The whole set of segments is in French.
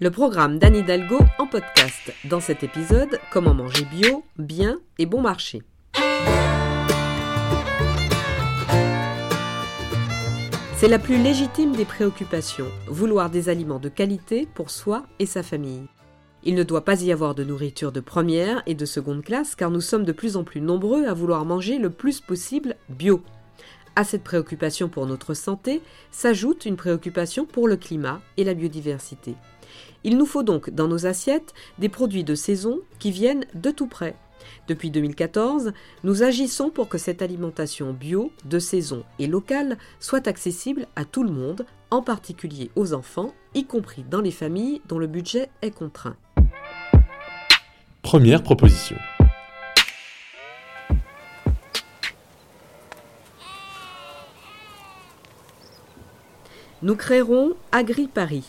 Le programme d'Anne Hidalgo en podcast. Dans cet épisode, comment manger bio, bien et bon marché. C'est la plus légitime des préoccupations, vouloir des aliments de qualité pour soi et sa famille. Il ne doit pas y avoir de nourriture de première et de seconde classe car nous sommes de plus en plus nombreux à vouloir manger le plus possible bio. À cette préoccupation pour notre santé s'ajoute une préoccupation pour le climat et la biodiversité. Il nous faut donc dans nos assiettes des produits de saison qui viennent de tout près. Depuis 2014, nous agissons pour que cette alimentation bio, de saison et locale soit accessible à tout le monde, en particulier aux enfants, y compris dans les familles dont le budget est contraint. Première proposition. Nous créerons AgriParis,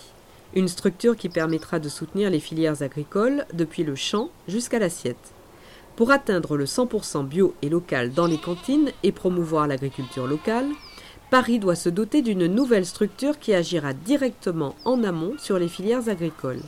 une structure qui permettra de soutenir les filières agricoles depuis le champ jusqu'à l'assiette. Pour atteindre le 100% bio et local dans les cantines et promouvoir l'agriculture locale, Paris doit se doter d'une nouvelle structure qui agira directement en amont sur les filières agricoles.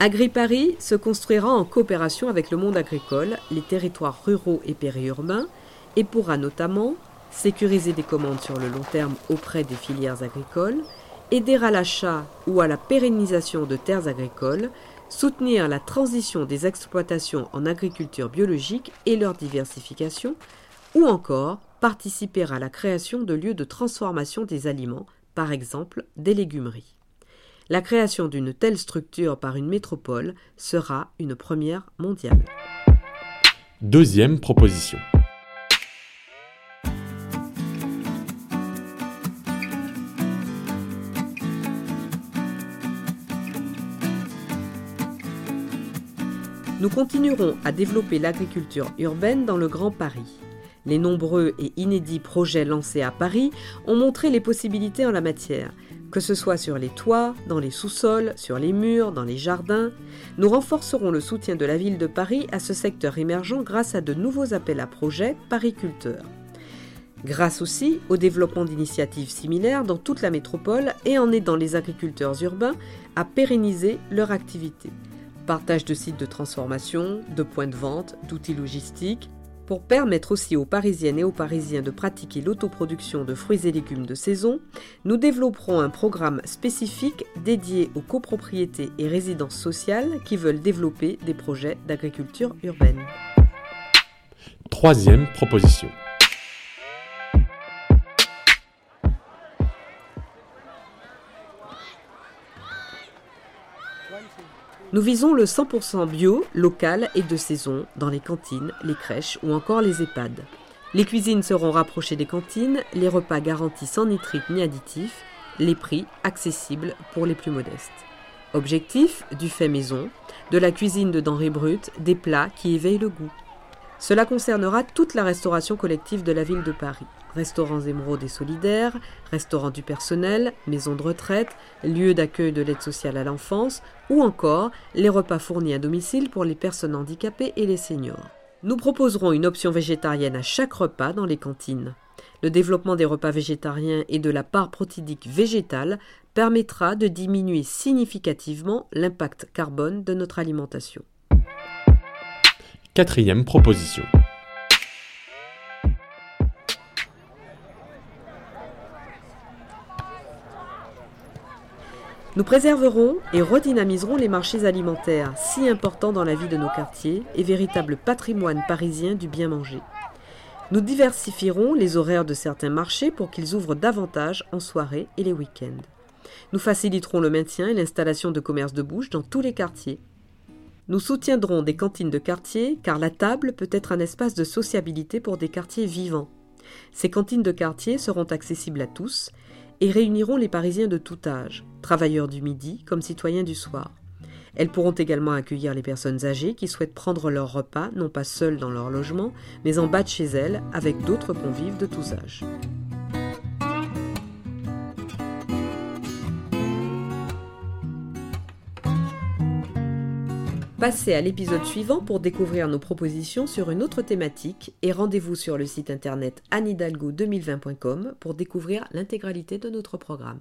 AgriParis se construira en coopération avec le monde agricole, les territoires ruraux et périurbains, et pourra notamment sécuriser des commandes sur le long terme auprès des filières agricoles, aider à l'achat ou à la pérennisation de terres agricoles, soutenir la transition des exploitations en agriculture biologique et leur diversification, ou encore participer à la création de lieux de transformation des aliments, par exemple des légumeries. La création d'une telle structure par une métropole sera une première mondiale. Deuxième proposition. Nous continuerons à développer l'agriculture urbaine dans le Grand Paris. Les nombreux et inédits projets lancés à Paris ont montré les possibilités en la matière, que ce soit sur les toits, dans les sous-sols, sur les murs, dans les jardins. Nous renforcerons le soutien de la ville de Paris à ce secteur émergent grâce à de nouveaux appels à projets pariculteurs. Grâce aussi au développement d'initiatives similaires dans toute la métropole et en aidant les agriculteurs urbains à pérenniser leur activité partage de sites de transformation, de points de vente, d'outils logistiques, pour permettre aussi aux Parisiennes et aux Parisiens de pratiquer l'autoproduction de fruits et légumes de saison, nous développerons un programme spécifique dédié aux copropriétés et résidences sociales qui veulent développer des projets d'agriculture urbaine. Troisième proposition. Nous visons le 100% bio, local et de saison dans les cantines, les crèches ou encore les EHPAD. Les cuisines seront rapprochées des cantines, les repas garantis sans nitrite ni additifs, les prix accessibles pour les plus modestes. Objectif du fait maison, de la cuisine de denrées brutes, des plats qui éveillent le goût. Cela concernera toute la restauration collective de la ville de Paris restaurants émeraudes et solidaires, restaurants du personnel, maisons de retraite, lieux d'accueil de l'aide sociale à l'enfance, ou encore les repas fournis à domicile pour les personnes handicapées et les seniors. Nous proposerons une option végétarienne à chaque repas dans les cantines. Le développement des repas végétariens et de la part protidique végétale permettra de diminuer significativement l'impact carbone de notre alimentation. Quatrième proposition. Nous préserverons et redynamiserons les marchés alimentaires, si importants dans la vie de nos quartiers et véritable patrimoine parisien du bien manger. Nous diversifierons les horaires de certains marchés pour qu'ils ouvrent davantage en soirée et les week-ends. Nous faciliterons le maintien et l'installation de commerces de bouche dans tous les quartiers. Nous soutiendrons des cantines de quartier car la table peut être un espace de sociabilité pour des quartiers vivants. Ces cantines de quartier seront accessibles à tous et réuniront les Parisiens de tout âge, travailleurs du midi comme citoyens du soir. Elles pourront également accueillir les personnes âgées qui souhaitent prendre leur repas non pas seules dans leur logement, mais en bas de chez elles avec d'autres convives de tous âges. Passez à l'épisode suivant pour découvrir nos propositions sur une autre thématique et rendez-vous sur le site internet anidalgo2020.com pour découvrir l'intégralité de notre programme.